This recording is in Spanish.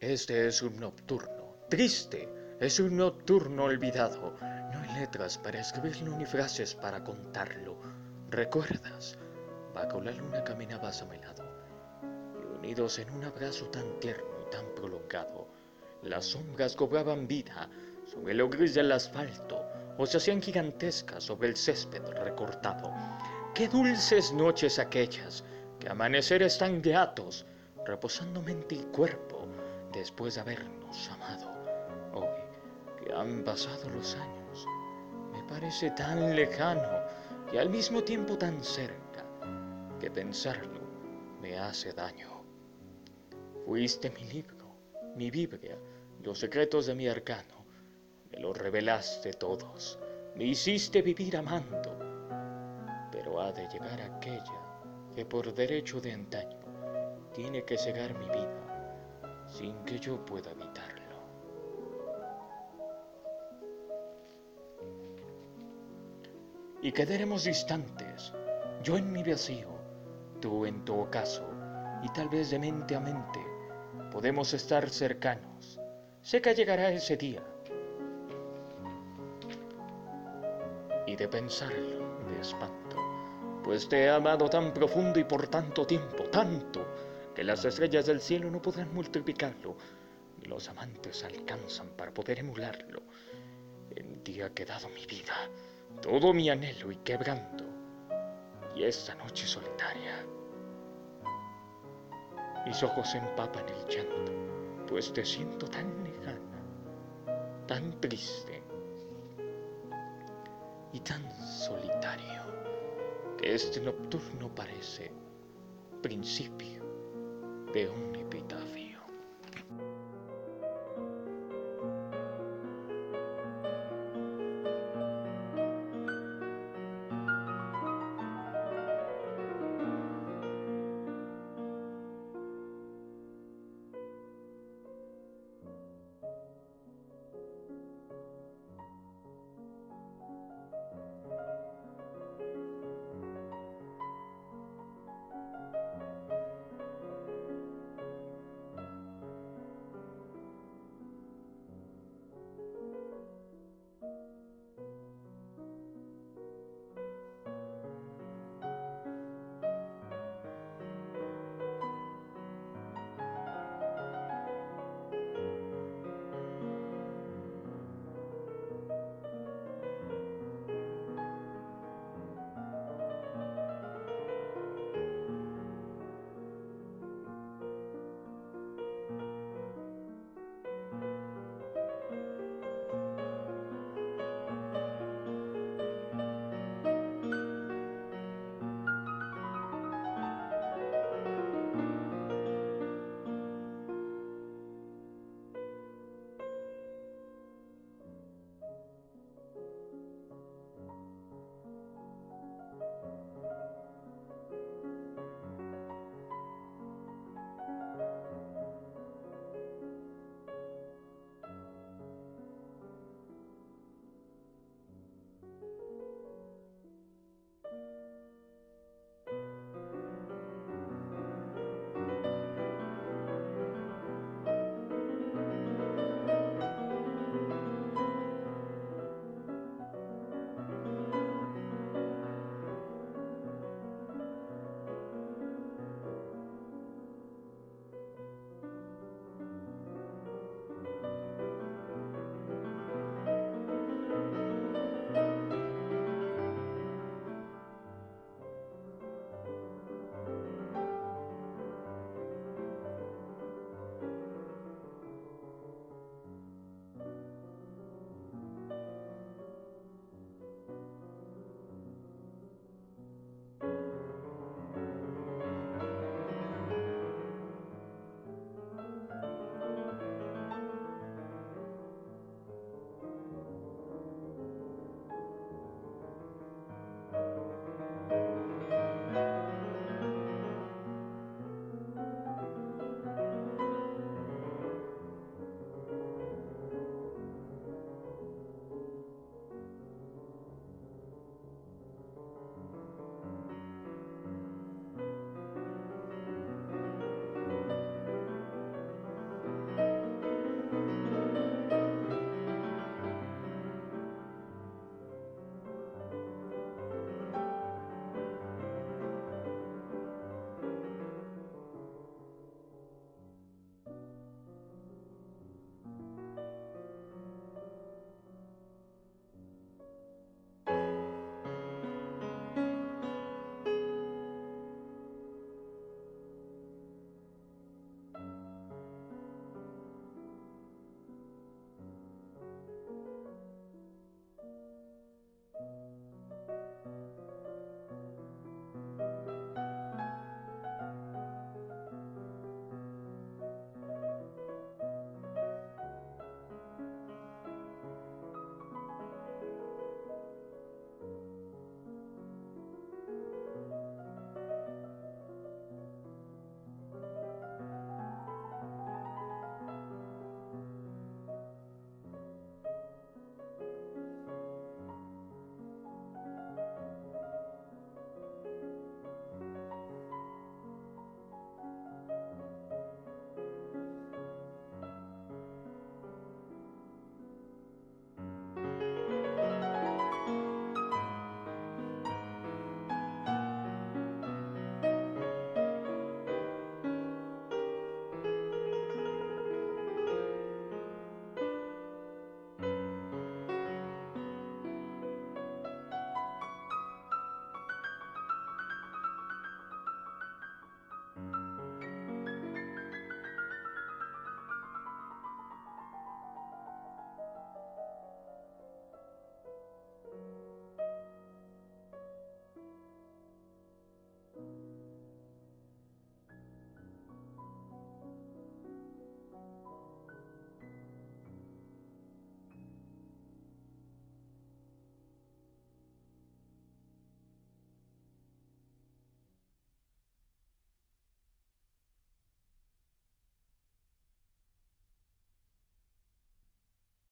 Este es un nocturno, triste, es un nocturno olvidado. No hay letras para escribirlo ni frases para contarlo. ¿Recuerdas? Bajo la luna caminabas a mi lado, y unidos en un abrazo tan tierno y tan prolongado, las sombras cobraban vida sobre lo gris del asfalto o se hacían gigantescas sobre el césped recortado. Qué dulces noches aquellas, que amaneceres tan beatos, reposando mente y cuerpo después de habernos amado. Hoy que han pasado los años, me parece tan lejano y al mismo tiempo tan cerca que pensarlo me hace daño. Fuiste mi libro, mi Biblia, los secretos de mi arcano, me los revelaste todos, me hiciste vivir amando, pero ha de llegar aquella que por derecho de antaño tiene que cegar mi vida sin que yo pueda evitarlo. Y quedaremos distantes, yo en mi vacío, tú en tu ocaso, y tal vez de mente a mente podemos estar cercanos. Sé que llegará ese día. Y de pensarlo me espanto, pues te he amado tan profundo y por tanto tiempo, tanto, que las estrellas del cielo no podrán multiplicarlo, ni los amantes alcanzan para poder emularlo. En ti ha quedado mi vida, todo mi anhelo y quebranto, y esta noche solitaria. Mis ojos se empapan el llanto, pues te siento tan lejana, tan triste y tan solitario, que este nocturno parece principio veo un epitafio.